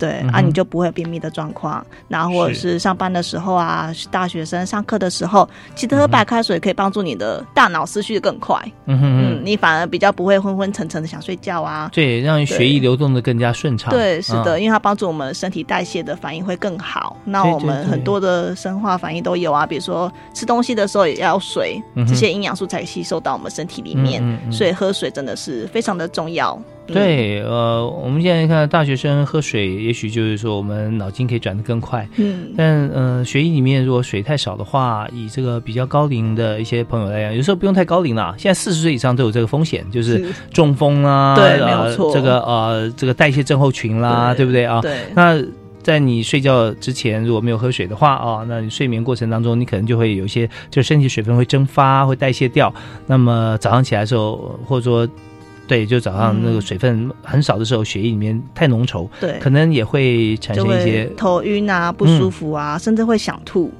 对啊，你就不会有便秘的状况。然后或者是上班的时候啊，大学生上课的时候，其实喝白开水可以帮助你的大脑思绪更快。嗯嗯，你反而比较不会昏昏沉沉的想睡觉啊。对，让血液流动的更加顺畅。对，是的，因为它帮助我们身体代谢的反应会更好。那我们很多的生化反应都有啊，比如说吃东西的时候也要水，这些营养素才吸收到我们身体里面。所以喝水真的是非常的重要。对，呃，我们现在看大学生喝水，也许就是说我们脑筋可以转得更快。嗯，但呃，血液里面如果水太少的话，以这个比较高龄的一些朋友来讲，有时候不用太高龄了，现在四十岁以上都有这个风险，就是中风啊，对，没有错，这个呃，这个代谢症候群啦，对不对啊？对。那在你睡觉之前如果没有喝水的话啊，那你睡眠过程当中，你可能就会有一些，就身体水分会蒸发，会代谢掉。那么早上起来的时候，或者说。对，就早上那个水分很少的时候，血液里面太浓稠，对，可能也会产生一些头晕啊、不舒服啊，甚至会想吐。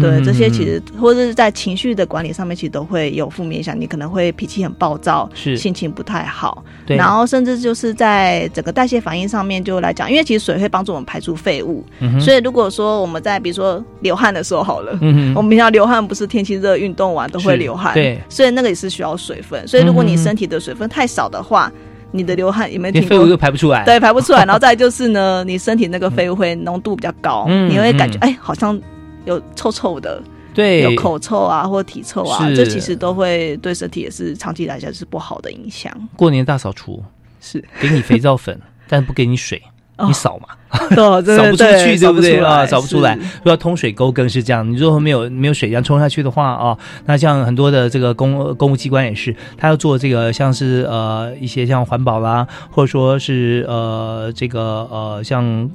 对这些其实或者是在情绪的管理上面，其实都会有负面影响。你可能会脾气很暴躁，是心情不太好。对，然后甚至就是在整个代谢反应上面就来讲，因为其实水会帮助我们排出废物，嗯所以如果说我们在比如说流汗的时候好了，嗯 <laughs> 我们平常流汗不是天气热运动完都会流汗，对，所以那个也是需要水分。所以如果你身体的水分太少的话，你的流汗有没有？废物又排不出来，对，排不出来。<laughs> 然后再就是呢，你身体那个废物会浓度比较高，你会感觉哎，好像有臭臭的。对，有口臭啊，或体臭啊，这其实都会对身体也是长期来讲是不好的影响。过年大扫除是给你肥皂粉，<laughs> 但不给你水，你扫嘛，<laughs> <laughs> 扫不出去，对不对啊？扫不出来。如果通水沟更是这样，你如果没有没有水这样冲下去的话啊，那像很多的这个公公务机关也是，他要做这个像是呃一些像环保啦，或者说是呃这个呃像。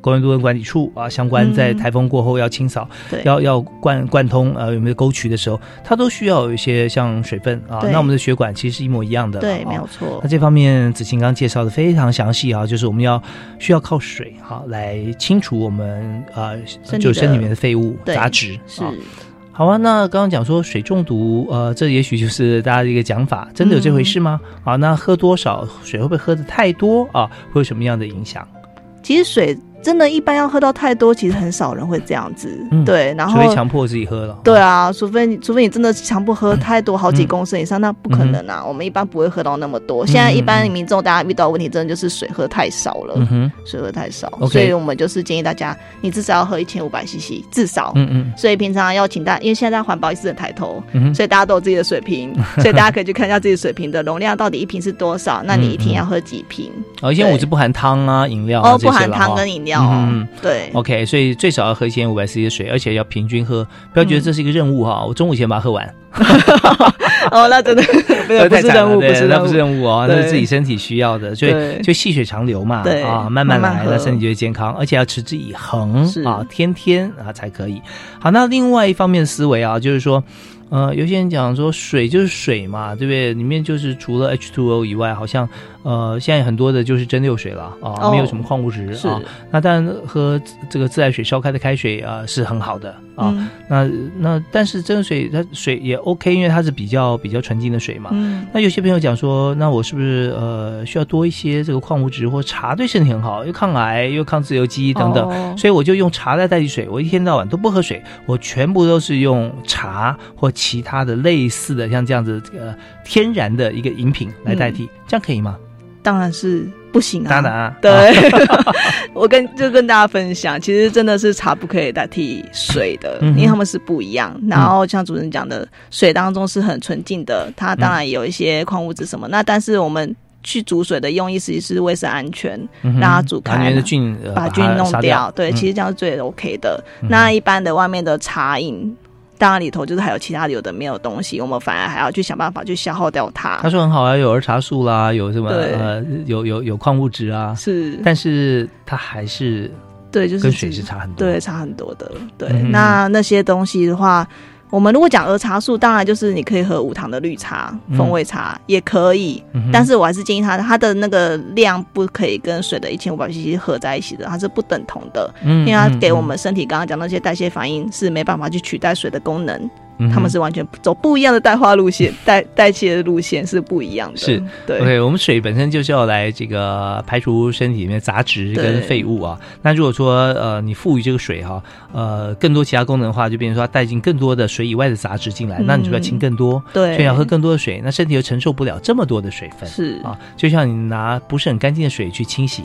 公园路人管理处啊，相关在台风过后要清扫，要要贯贯通呃有没有沟渠的时候，它都需要有一些像水分啊。那我们的血管其实是一模一样的，对，没有错。那这方面子晴刚介绍的非常详细啊，就是我们要需要靠水哈来清除我们啊就身体里面的废物杂质是。好啊，那刚刚讲说水中毒，呃，这也许就是大家的一个讲法，真的有这回事吗？啊，那喝多少水会不会喝的太多啊？会有什么样的影响？其实水。真的，一般要喝到太多，其实很少人会这样子。对，然后除非强迫自己喝了。对啊，除非你，除非你真的强迫喝太多，好几公升以上，那不可能啊。我们一般不会喝到那么多。现在一般民众大家遇到问题，真的就是水喝太少了，水喝太少。所以我们就是建议大家，你至少要喝一千五百 CC，至少。嗯嗯。所以平常要请大，因为现在环保意识很抬头，所以大家都有自己的水瓶，<laughs> 所以大家可以去看一下自己水瓶的容量到底一瓶是多少，那你一天要喝几瓶？哦，一千五是不含汤啊，饮料哦，不含汤跟饮料。嗯。对，OK，所以最少要喝一千五百 CC 的水，而且要平均喝，不要觉得这是一个任务哈。我中午前把它喝完。<laughs> 哦，那真的 <laughs> 不是任务，不是那不是任务哦，那是自己身体需要的，所以就细水长流嘛，啊，慢慢来，那身体就会健康，而且要持之以恒啊，天天啊才可以。好，那另外一方面思维啊，就是说。呃，有些人讲说水就是水嘛，对不对？里面就是除了 H2O 以外，好像呃，现在很多的就是蒸馏水了啊，没有什么矿物质啊。那当然喝这个自来水烧开的开水啊是很好的啊。那那但是蒸馏水它水也 OK，因为它是比较比较纯净的水嘛。那有些朋友讲说，那我是不是呃需要多一些这个矿物质或茶对身体很好，又抗癌又抗自由基等等，所以我就用茶来代替水，我一天到晚都不喝水，我全部都是用茶或。其他的类似的像这样子呃天然的一个饮品来代替，这样可以吗？当然是不行啊！当然啊，对，<laughs> 我跟就跟大家分享，其实真的是茶不可以代替水的，因为他们是不一样。然后像主持人讲的，水当中是很纯净的，它当然有一些矿物质什么。那但是我们去煮水的用意，实际是为了安全，让它煮开，把菌弄掉。对，其实这样是最 OK 的。那一般的外面的茶饮。当然里头就是还有其他有的没有东西，我们反而还要去想办法去消耗掉它。他说很好啊，有儿茶素啦，有什么呃，有有有矿物质啊，是，但是它还是对，就是跟水是差很多，对，差很多的。对，那那些东西的话。我们如果讲儿茶素，当然就是你可以喝无糖的绿茶、风味茶也可以，但是我还是建议它，它的那个量不可以跟水的一千五百 CC 合在一起的，它是不等同的，因为它给我们身体刚刚讲那些代谢反应是没办法去取代水的功能。他们是完全走不一样的代化路线，代代谢的路线是不一样的。是，对。OK，我们水本身就是要来这个排除身体里面杂质跟废物啊。那如果说呃你赋予这个水哈呃更多其他功能的话，就变成说带进更多的水以外的杂质进来，那你就要清更多。对，所以要喝更多的水，那身体又承受不了这么多的水分。是啊，就像你拿不是很干净的水去清洗。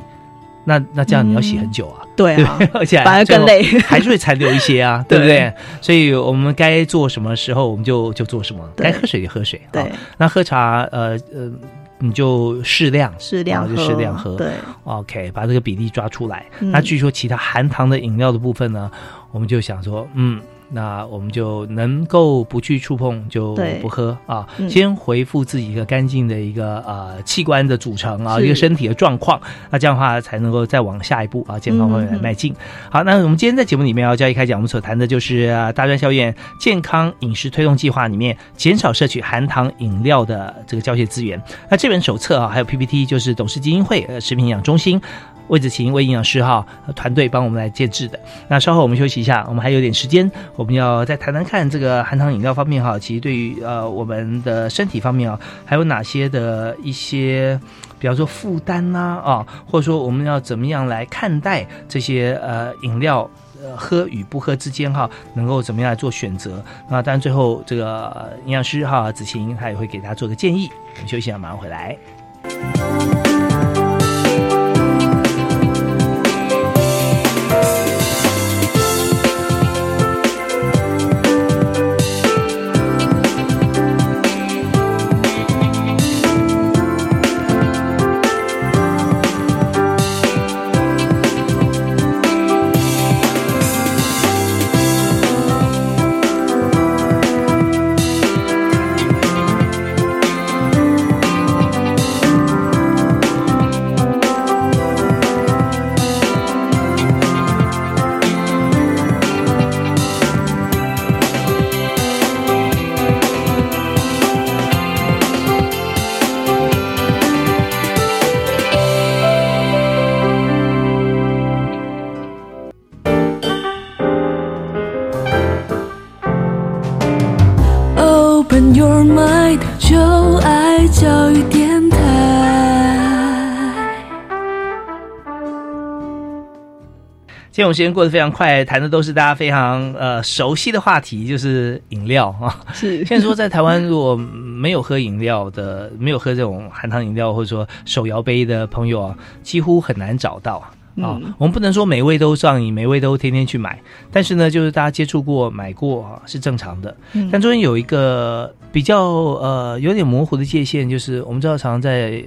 那那这样你要洗很久啊，对啊，<laughs> 而且反而更累，<laughs> 还是会残留一些啊，对不对？所以我们该做什么时候我们就就做什么，该喝水就喝水。对，那喝茶呃呃，你就适量，适量就适量喝。对，OK，把这个比例抓出来。那据说其他含糖的饮料的部分呢，我们就想说，嗯。那我们就能够不去触碰，就不喝啊。先回复自己一个干净的一个呃器官的组成啊，一个身体的状况。那这样的话才能够再往下一步啊，健康方面来迈进。好，那我们今天在节目里面要交易开讲，我们所谈的就是大专校院健康饮食推动计划里面减少摄取含糖饮料的这个教学资源。那这本手册啊，还有 PPT，就是董事基金会呃食品营养中心。魏子晴魏营养师哈团队帮我们来建制的。那稍后我们休息一下，我们还有点时间，我们要再谈谈看这个含糖饮料方面哈。其实对于呃我们的身体方面啊，还有哪些的一些，比方说负担呐啊，或者说我们要怎么样来看待这些呃饮料喝与不喝之间哈，能够怎么样来做选择？那当然最后这个营养师哈子晴他也会给大家做个建议。我们休息一下，马上回来。天我们时间过得非常快，谈的都是大家非常呃熟悉的话题，就是饮料啊。<laughs> 是，<laughs> 现在说在台湾如果没有喝饮料的，没有喝这种含糖饮料或者说手摇杯的朋友啊，几乎很难找到啊。我们不能说每位都上瘾，每位都天天去买，但是呢，就是大家接触过、买过啊，是正常的。但中间有一个比较呃有点模糊的界限，就是我们知道常常在。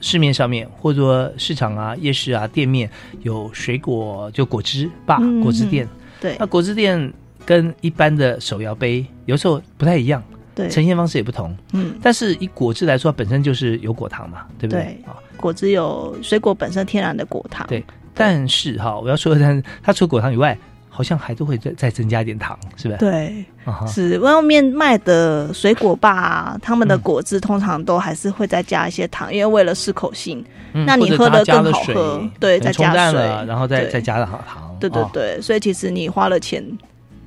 市面上面，或者说市场啊、夜市啊、店面有水果，就果汁吧，果汁店。对，那果汁店跟一般的手摇杯有时候不太一样，对，呈现方式也不同。嗯，但是以果汁来说，本身就是有果糖嘛，对不对？啊，果汁有水果本身天然的果糖。对，但是哈，我要说的是，它除了果糖以外。好像还是会再再增加一点糖，是不是？对，是外面卖的水果吧，他们的果汁通常都还是会再加一些糖，因为为了适口性。那你喝的更好喝，对，再加水，然后再再加了糖。对对对，所以其实你花了钱，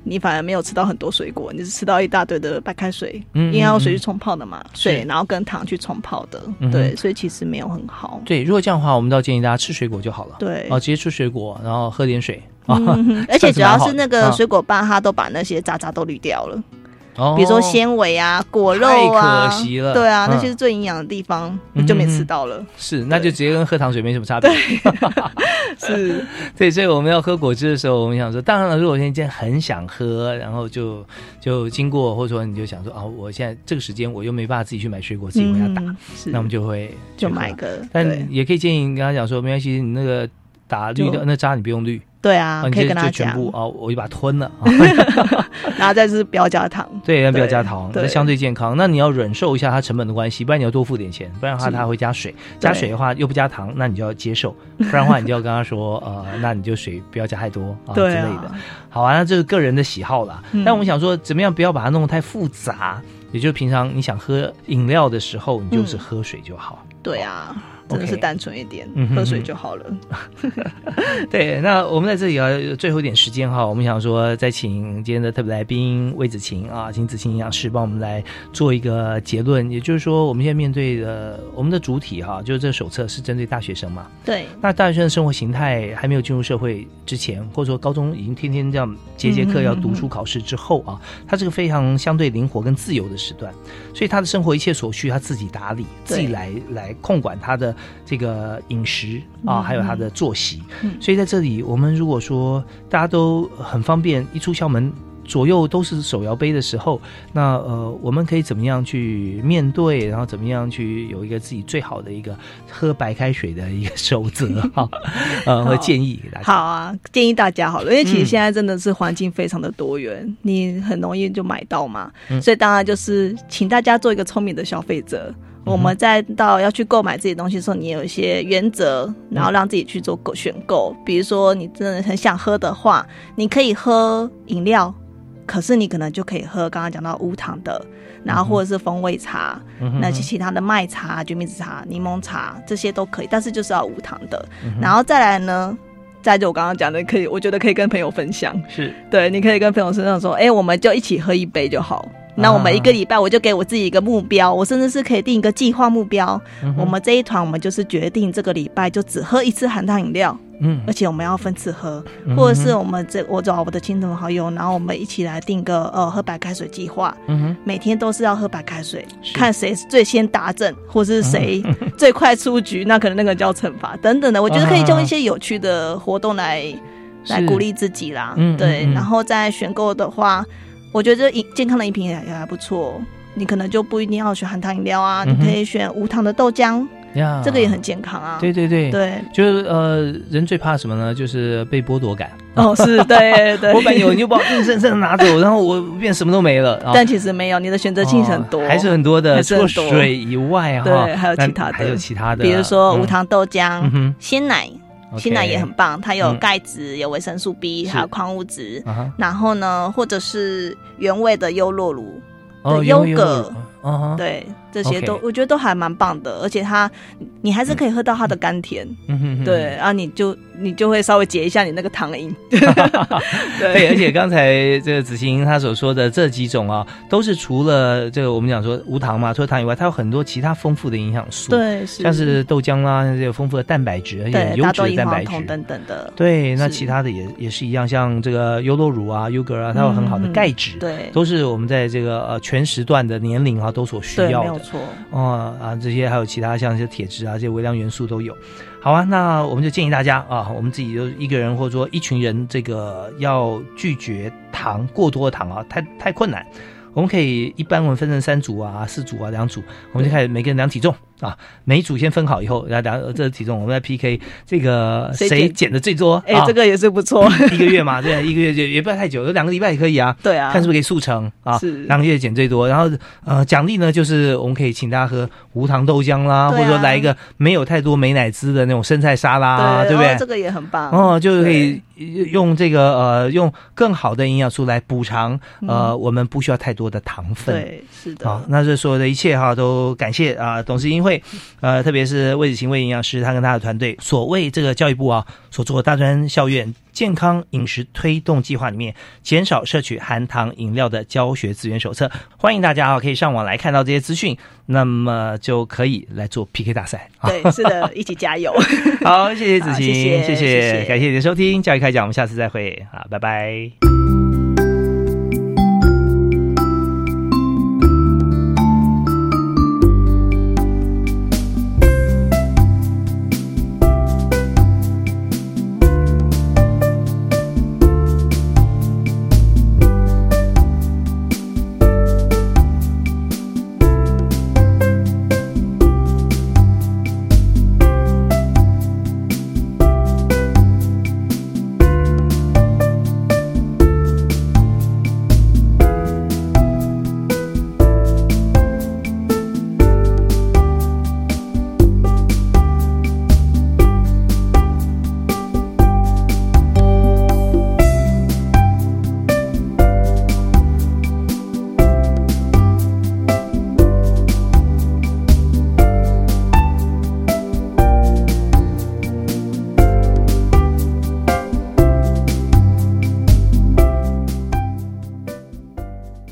你反而没有吃到很多水果，你是吃到一大堆的白开水，嗯因为要水去冲泡的嘛，水然后跟糖去冲泡的，对，所以其实没有很好。对，如果这样的话，我们倒建议大家吃水果就好了。对，哦，直接吃水果，然后喝点水。嗯，<laughs> 而且主要是那个水果棒，它都把那些渣渣都滤掉了。哦，比如说纤维啊、果肉啊，可惜了。对啊，那些是最营养的地方，你就没吃到了。是，那就直接跟喝糖水没什么差别。<laughs> 是，<laughs> 对，所以我们要喝果汁的时候，我们想说，当然了，如果现在很想喝，然后就就经过，或者说你就想说啊，我现在这个时间我又没办法自己去买水果，自己回家打，那我们就会就买个。但也可以建议你跟他讲说，没关系，你那个打绿的那渣你不用滤。对啊，可以跟他讲哦，我就把它吞了，<laughs> 然后再是不要加糖，对，不要加糖，那相对健康。那你要忍受一下它成本的关系，不然你要多付点钱，不然的话它会加水，加水的话又不加糖，那你就要接受，不然的话你就要跟他说，呃，那你就水不要加太多啊 <laughs> 之类的。好啊，那这是个人的喜好啦。但我们想说，怎么样不要把它弄得太复杂？也就是平常你想喝饮料的时候，你就是喝水就好。对啊。真的是单纯一点，喝水就好了。<laughs> 对，那我们在这里啊，最后一点时间哈，我们想说再请今天的特别来宾魏子晴啊，请子晴营养师帮我们来做一个结论。也就是说，我们现在面对的我们的主体哈，就是这个手册是针对大学生嘛？对。那大学生的生活形态还没有进入社会之前，或者说高中已经天天这样节节课要读书考试之后啊，他是个非常相对灵活跟自由的时段，所以他的生活一切所需他自己打理，自己来来控管他的。这个饮食啊，还有他的作息，所以在这里，我们如果说大家都很方便，一出校门左右都是手摇杯的时候，那呃，我们可以怎么样去面对，然后怎么样去有一个自己最好的一个喝白开水的一个守则 <laughs> 哈，呃，和建议给大家。好啊，建议大家好了，因为其实现在真的是环境非常的多元，你很容易就买到嘛，所以当然就是请大家做一个聪明的消费者。我们再到要去购买自己东西的时候，你有一些原则，然后让自己去做购选购。比如说，你真的很想喝的话，你可以喝饮料，可是你可能就可以喝刚刚讲到无糖的，然后或者是风味茶，那些其他的麦茶、决明子茶、柠檬茶这些都可以，但是就是要无糖的。然后再来呢，再就我刚刚讲的，可以，我觉得可以跟朋友分享，是对，你可以跟朋友身上说，哎，我们就一起喝一杯就好。那我们一个礼拜，我就给我自己一个目标，我甚至是可以定一个计划目标。我们这一团，我们就是决定这个礼拜就只喝一次含糖饮料，嗯，而且我们要分次喝，或者是我们这我找我的亲朋好友，然后我们一起来定个呃喝白开水计划，嗯，每天都是要喝白开水，看谁最先达阵，或是谁 <laughs> <laughs> 最快出局，那可能那个叫惩罚等等的。我觉得可以用一些有趣的活动来来鼓励自己啦，对，然后再选购的话。我觉得饮健康的饮品也也还不错，你可能就不一定要选含糖饮料啊，你可以选无糖的豆浆，这个也很健康啊。对对对对，就是呃，人最怕什么呢？就是被剥夺感。哦，是对 <laughs> 对。我本有你就把我硬生生的拿走，然后我变什么都没了。<laughs> 但其实没有，你的选择性很多，还是很多的。除了水以外哈，对，还有其他的，还有其他的，比如说无糖豆浆、鲜奶。鲜奶也很棒，它有钙质、有维生素 B，还有矿物质。然后呢，或者是原味的优酪乳的优格，对。这些都我觉得都还蛮棒的，而且它你还是可以喝到它的甘甜，嗯哼对然啊，你就你就会稍微解一下你那个糖瘾。<laughs> 对，而且刚才这个子欣他所说的这几种啊，都是除了这个我们讲说无糖嘛，除了糖以外，它有很多其他丰富的营养素，对，是像是豆浆啦，这个丰富的蛋白质，而且优质的蛋白质。等等的。对，那其他的也也是一样，像这个优酪乳啊、优格啊，它有很好的钙质，对，都是我们在这个呃全时段的年龄啊都所需要的。错哦啊，这些还有其他像一些铁质啊，这些微量元素都有。好啊，那我们就建议大家啊，我们自己就一个人或者说一群人，这个要拒绝糖过多的糖啊，太太困难。我们可以一般我们分成三组啊、四组啊、两组，我们就开始每个人量体重。啊，每组先分好以后，然后量这体重，我们再 PK 这个谁减的最多。哎，这个也是不错。<laughs> 一个月嘛，对，一个月就也不要太久，有两个礼拜也可以啊。对啊，看是不是可以速成啊？是两个月减最多，然后呃，奖励呢就是我们可以请大家喝无糖豆浆啦，或者说来一个没有太多美乃滋的那种生菜沙拉，对不对？这个也很棒哦，就可以用这个呃，用更好的营养素来补偿呃，我们不需要太多的糖分。对，是的。好，那这所有的一切哈，都感谢啊，董事英会呃特。特别是魏子晴魏营养师，他跟他的团队所谓这个教育部啊所做的大专校院健康饮食推动计划里面，减少摄取含糖饮料的教学资源手册，欢迎大家啊可以上网来看到这些资讯，那么就可以来做 PK 大赛。对，是的，一起加油。<laughs> 好，谢谢子晴，谢谢谢，感谢你的收听教育开讲，我们下次再会，好，拜拜。